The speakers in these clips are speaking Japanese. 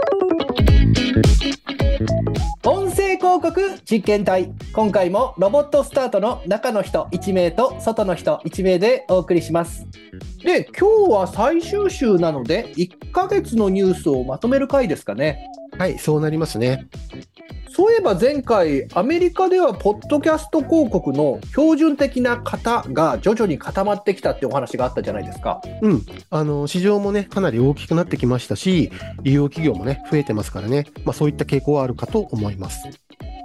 音広告実験隊今回もロボットスタートの中の人1名と外の人1名でお送りしますで今日は最終週なので1ヶ月のニュースをまとめる回ですかねはい、そうなりますね。そういえば前回アメリカではポッドキャスト広告の標準的な型が徐々に固まってきたってお話があったじゃないですかうん。あの、市場もね、かなり大きくなってきましたし、利用企業もね、増えてますからね、まあそういった傾向はあるかと思います。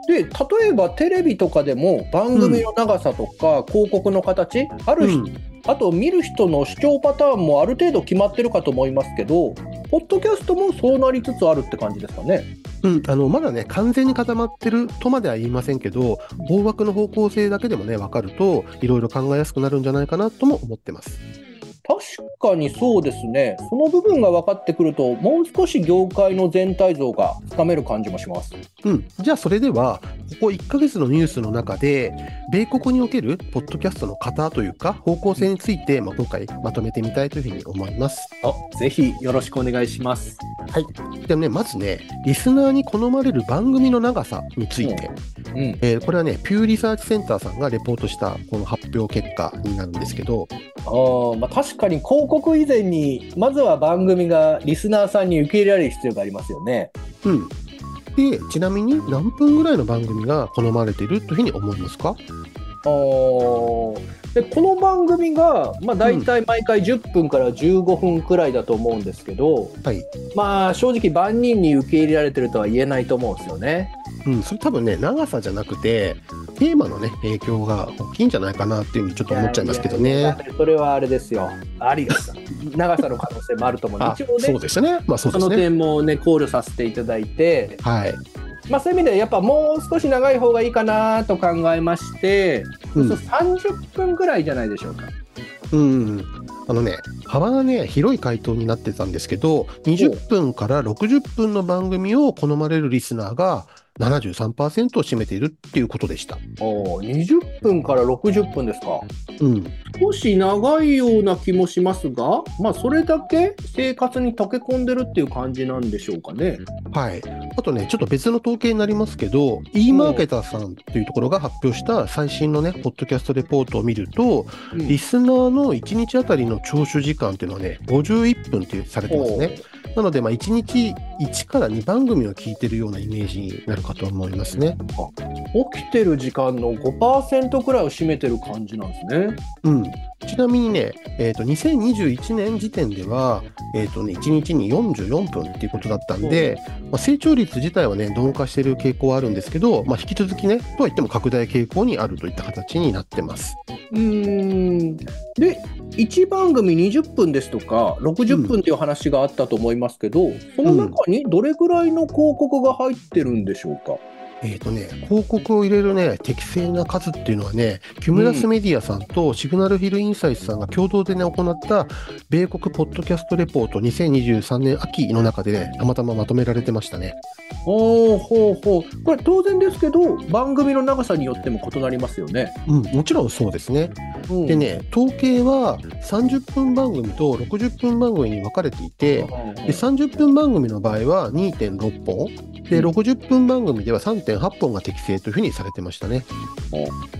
で例えばテレビとかでも番組の長さとか広告の形、ある人、うん。あと見る人の視聴パターンもある程度決まってるかと思いますけどポッドキャストもそうなりつつあるって感じですかね。うん、あの、まだね、完全に固まってるとまでは言いませんけど、大枠の方向性だけでもね、分かると、いろいろ考えやすくなるんじゃないかなとも思ってます。確かにそうですねその部分が分かってくるともう少し業界の全体像がつかめる感じもしますうん。じゃあ、それでは、ここ1ヶ月のニュースの中で、米国におけるポッドキャストの型というか、方向性について、まあ、今回まとめてみたいというふうに思います。あぜひよろしくお願いします。でもね、まずね、リスナーに好まれる番組の長さについて、うん。えーこれはね、ピューリサーチセンターさんがレポートしたこの発表結果になるんですけど、あーまあ、確かに広告以前にまずは番組がリスナーさんに受け入れられる必要がありますよね。うん。で、ちなみに何分ぐらいの番組が好まれているというふうに思いますか？あーでこの番組が、まあ、大体毎回10分から15分くらいだと思うんですけど、はい。まあ正直万人に受け入れられてるとは言えないと思うんですよね。うん、それ多分ね、長さじゃなくて、テーマのね、影響が大きいんじゃないかなっていうふうにちょっと思っちゃいますけどね。それはあれですよ。ありがとう長さの可能性もあると思うんであ、一応ねそうですね。まあそうそのですね。点もね考慮させていただいて、はい。まあ、そういう意味でやっぱもう少し長い方がいいかなと考えまして、うんそう30分ぐらいじゃないでしょうか。うん。あのね、幅がね、広い回答になってたんですけど、20分から60分の番組を好まれるリスナーが73%を占めているっていうことでした。おー20分から60分ですか。うん。少し長いような気もしますが、まあ、それだけ生活に溶け込んでるっていう感じなんでしょうかね。はい。あとね、ちょっと別の統計になりますけど、e マーケターさんっていうところが発表した最新のね、ポッドキャストレポートを見ると、うんリスナーの1日あたりの聴取時間っていうのはね、51分ってされてますね。なので、まあ、1日1から2番組を聞いてるようなイメージになるかと思いますね。起きてる時間の5%くらいを占めてる感じなんですね。うん。ちなみにね、えっ、と、2021年時点では、えっ、とね、1日に44分っていうことだったんで、まあ、成長率自体はね、鈍化している傾向はあるんですけど、まあ、引き続きね、とは言っても拡大傾向にあるといった形になってます。うーん。で1番組20分ですとか60分っていう話があったと思いますけど、その中にどれぐらいの広告が入ってるんでしょうか、えっ、とね、広告を入れるね、適正な数っていうのはね、キュムラスメディアさんとシグナルフィルインサイツさんが共同でね、行った、米国ポッドキャストレポート2023年秋の中でね、たまたままとめられてましたね。ほうほうほうこれ当然ですけど番組の長さによっても異なりますよね。うん、もちろんそうですね。うんでね、統計は30分番組と60分番組に分かれていて、で30分番組の場合は2.6本、でうん60分番組では3.8本が適正というふうにされてましたね。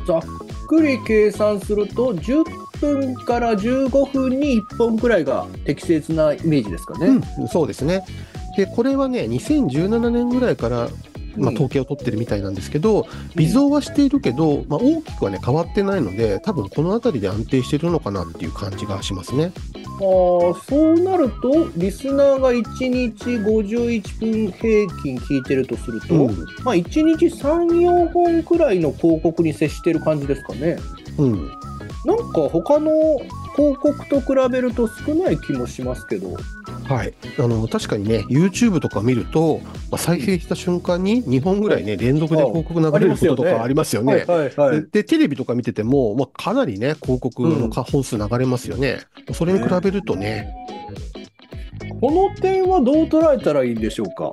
ざっくり計算すると10分から15分に1本くらいが適切なイメージですかね。うん、そうですね。で、これはね、2017年ぐらいから、まあ、うん統計を取ってるみたいなんですけど、微増はしているけど、まあ、大きくはね、変わってないので、多分この辺りで安定してるのかなっていう感じがしますね。あーそうなるとリスナーが1日51分平均聞いてるとすると、うん。まあ、1日34本くらいの広告に接してる感じですかね。うん。なんか他の広告と比べると少ない気もしますけど。はい。あの、確かにね、YouTube とか見ると、まあ、再生した瞬間に2本ぐらいね、連続で広告流れることとかありますよね。ででテレビとか見てても、まあ、かなりね、広告のか本数流れますよね。それに比べるとね、この点はどう捉えたらいいんでしょうか？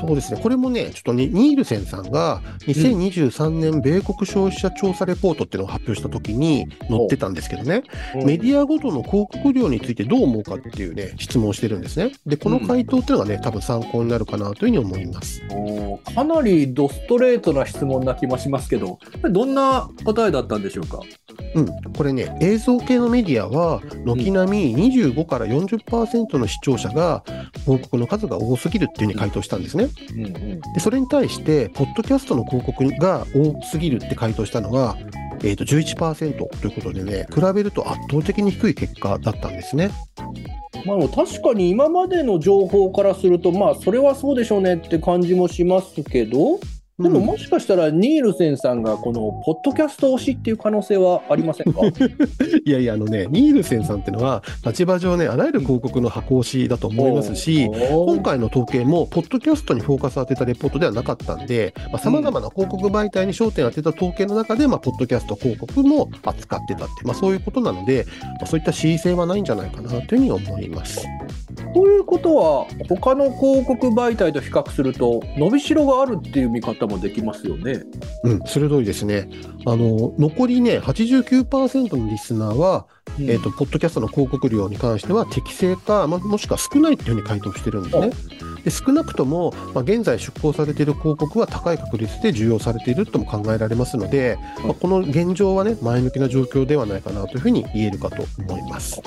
そうですね、これもね、ちょっとね、ニールセンさんが2023年米国消費者調査レポートっていうのを発表したときに載ってたんですけどね、メディアごとの広告量についてどう思うかっていうね、質問をしてるんですね。で、この回答っていうのがね、多分参考になるかなというふうに思います。おーかなりドストレートな質問な気もしますけど、どんな答えだったんでしょうか？うん、これね、映像系のメディアは、軒並み25から40%の視聴者が、広告の数が多すぎるっていうふうに回答したんですね。うんうん、でそれに対して、ポッドキャストの広告が多すぎるって回答したのが、えー、と11%ということでね、比べると圧倒的に低い結果だったんですね。まあ、確かに今までの情報からすると、まあ、それはそうでしょうねって感じもしますけど、でもうん。もしかしたらニールセンさんがこのポッドキャスト推しっていう可能性はありませんか？いやいや、あのね、ニールセンさんっていうのは、立場上ね、あらゆる広告の箱推しだと思いますし、今今回の統計も、ポッドキャストにフォーカスを当てたレポートではなかったんで、さまざ、まな広告媒体に焦点を当てた統計の中で、まあ、ポッドキャスト広告も扱ってたって、まあ、そういうことなので、まあ、そういった恣意性はないんじゃないかなというふうに思います。ということは他の広告媒体と比較すると伸びしろがあるっていう見方もできますよね。うん、鋭いですね。あの、残りね、89%のリスナーは、うんえっ、と、ポッドキャストの広告量に関しては適正か、まあ、もしくは少ないっていうふうに回答してるんですね。で少なくとも、まあ、現在出稿されている広告は高い確率で重用されているとも考えられますので、まあ、この現状はね、前向きな状況ではないかなというふうに言えるかと思います。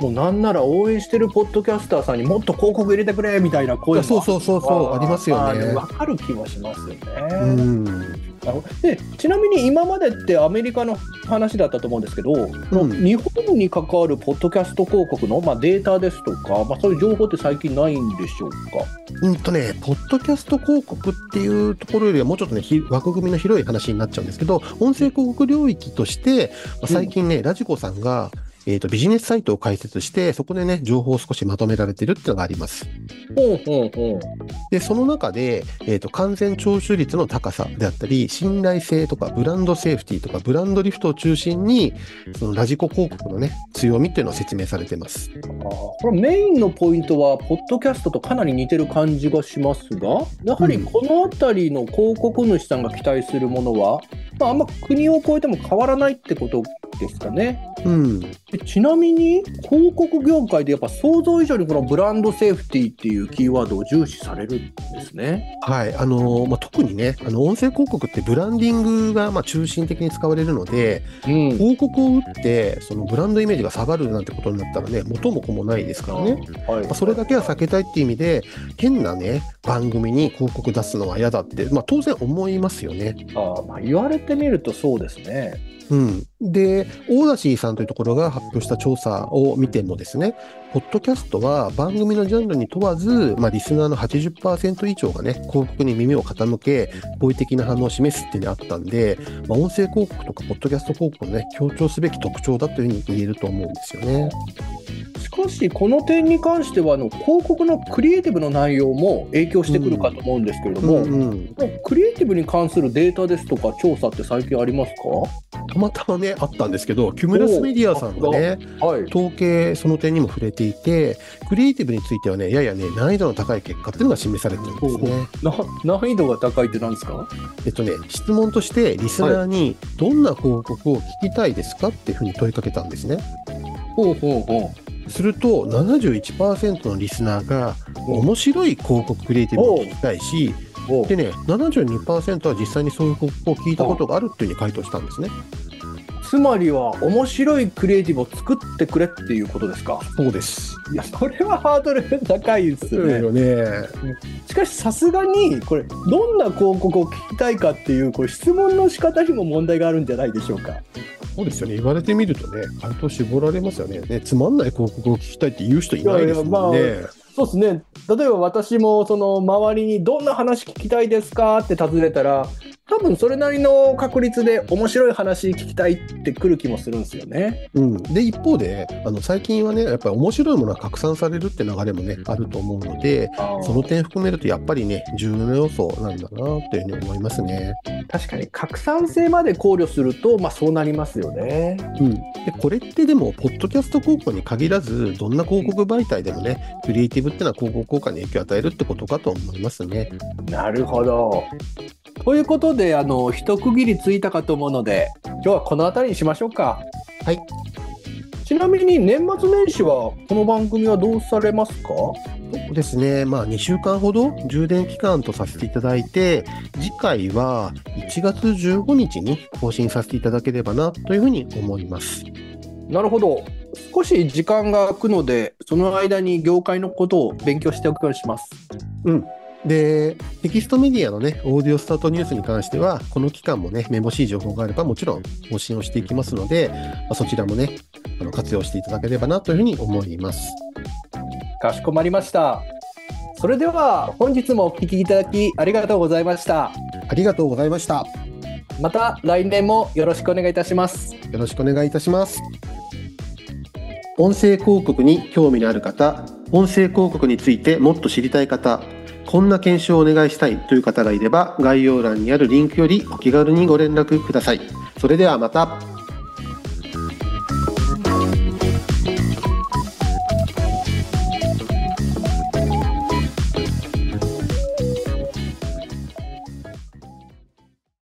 もうなんなら応援してるポッドキャスターさんにもっと広告入れてくれみたいな声もそうそうそうそうありますよねわかる気もしますよね。うん。でちなみに今までってアメリカの話だったと思うんですけど、日本に関わるポッドキャスト広告の、まあ、データですとか、まあ、そういう情報って最近ないんでしょうか？うんとね、ポッドキャスト広告っていうところよりはもうちょっとね、ひ枠組みの広い話になっちゃうんですけど、音声広告領域として、まあ最近ね、ラジコさんが、えー、とビジネスサイトを開設して、そこでね、情報を少しまとめられてるっていうのがあります。ほうほうほうで、その中で、えー、と完全聴取率の高さであったり、信頼性とか、ブランドセーフティーとか、ブランドリフトを中心に、そのラジコ広告のね、強みっていうのを説明されてます。あーこれメインのポイントは、ポッドキャストとかなり似てる感じがしますが、やはりこの辺りの広告主さんが期待するものは、まあ、あんま国を越えても変わらないってことですかね。うん。でちなみに、広告業界でやっぱ想像以上にこのブランドセーフティーっていうキーワードを重視されるんですね。はい。あのーまあ、特にね、あの、音声広告ってブランディングが、まあ、中心的に使われるので、うん。広告を打って、そのブランドイメージが下がるなんてことになったらね、元も子もないですからね。はいまあ、それだけは避けたいっていう意味で、変なね、番組に広告出すのは嫌だって、まあ、当然思いますよね。あーまあ、言われてみるとそうですね。うん。で、オーダシーさんというところが発表した調査を見てもですね、ポッドキャストは番組のジャンルに問わず、まあ、リスナーの80%以上がね、広告に耳を傾け、好意的な反応を示すっていうのがあったんで、まあ、音声広告とかポッドキャスト広告のね、強調すべき特徴だというふうに言えると思うんですよね。しかし、この点に関してはあの、広告のクリエイティブの内容も影響してくるかと思うんですけれども、うんうん、クリエイティブに関するデータですとか調査って最近ありますたまたまね、あったんですけど、キュムラスメディアさんがね、かはい。統計、その点にも触れていて、クリエイティブについてはね、ややね、難易度の高い結果っていうのが示されてるんですね。な難易度が高いって何ですか？えっとね、質問として、リスナーにどんな広告を聞きたいですかっていうふうに問いかけたんですね。ほうほうほすると、71%のリスナーが、面白い広告クリエイティブを聞きたいし、でね、72%は実際にそういう広告を聞いたことがあるっていうふうに回答したんですね。つまりは面白いクリエイティブを作ってくれっていうことですか？そうです。いやそれはハードル高いですよねよね。しかしさすがにこれどんな広告を聞きたいかっていうこれ質問の仕方にも問題があるんじゃないでしょうか？そうですよね。言われてみるとね、回答絞られますよね。ねつまんない広告を聞きたいって言う人いないですもんね。いやいやそうですね例えば私もその周りにどんな話聞きたいですかって尋ねたら多分それなりの確率で面白い話聞きたいってくる気もするんですよね。うん、で一方であの最近はねやっぱり面白いものが拡散されるって流れもねあると思うのでその点含めるとやっぱりね重要な要素なんだなというふうに思いますね。確かに拡散性まで考慮すると、まあ、そうなりますよね。うん、でこれってでもポッドキャスト広告に限らずどんな広告媒体でもねクリエイティブっていうのは広告効果に影響を与えるってことかと思いますね。なるほど。ということであの一区切りついたかと思うので今日はこの辺りにしましょうか。はい。ちなみに年末年始はこの番組はどうされますか？そうですね、まあ、2週間ほど充電期間とさせていただいて、次回は1月15日に更新させていただければなというふうに思います。なるほど。少し時間が空くので、その間に業界のことを勉強しておくようにします。うん。で、テキストメディアのね、オーディオスタートニュースに関しては、この期間もね、めぼしい情報があれば、もちろん更新をしていきますので、まあ、そちらもね、あの活用していただければなというふうに思います。かしこまりました。それでは本日もお聞きいただきありがとうございました。ありがとうございました。また来年もよろしくお願いいたします。よろしくお願いいたします。音声広告に興味のある方、音声広告についてもっと知りたい方、こんな検証をお願いしたいという方がいれば、概要欄にあるリンクよりお気軽にご連絡ください。それではまた。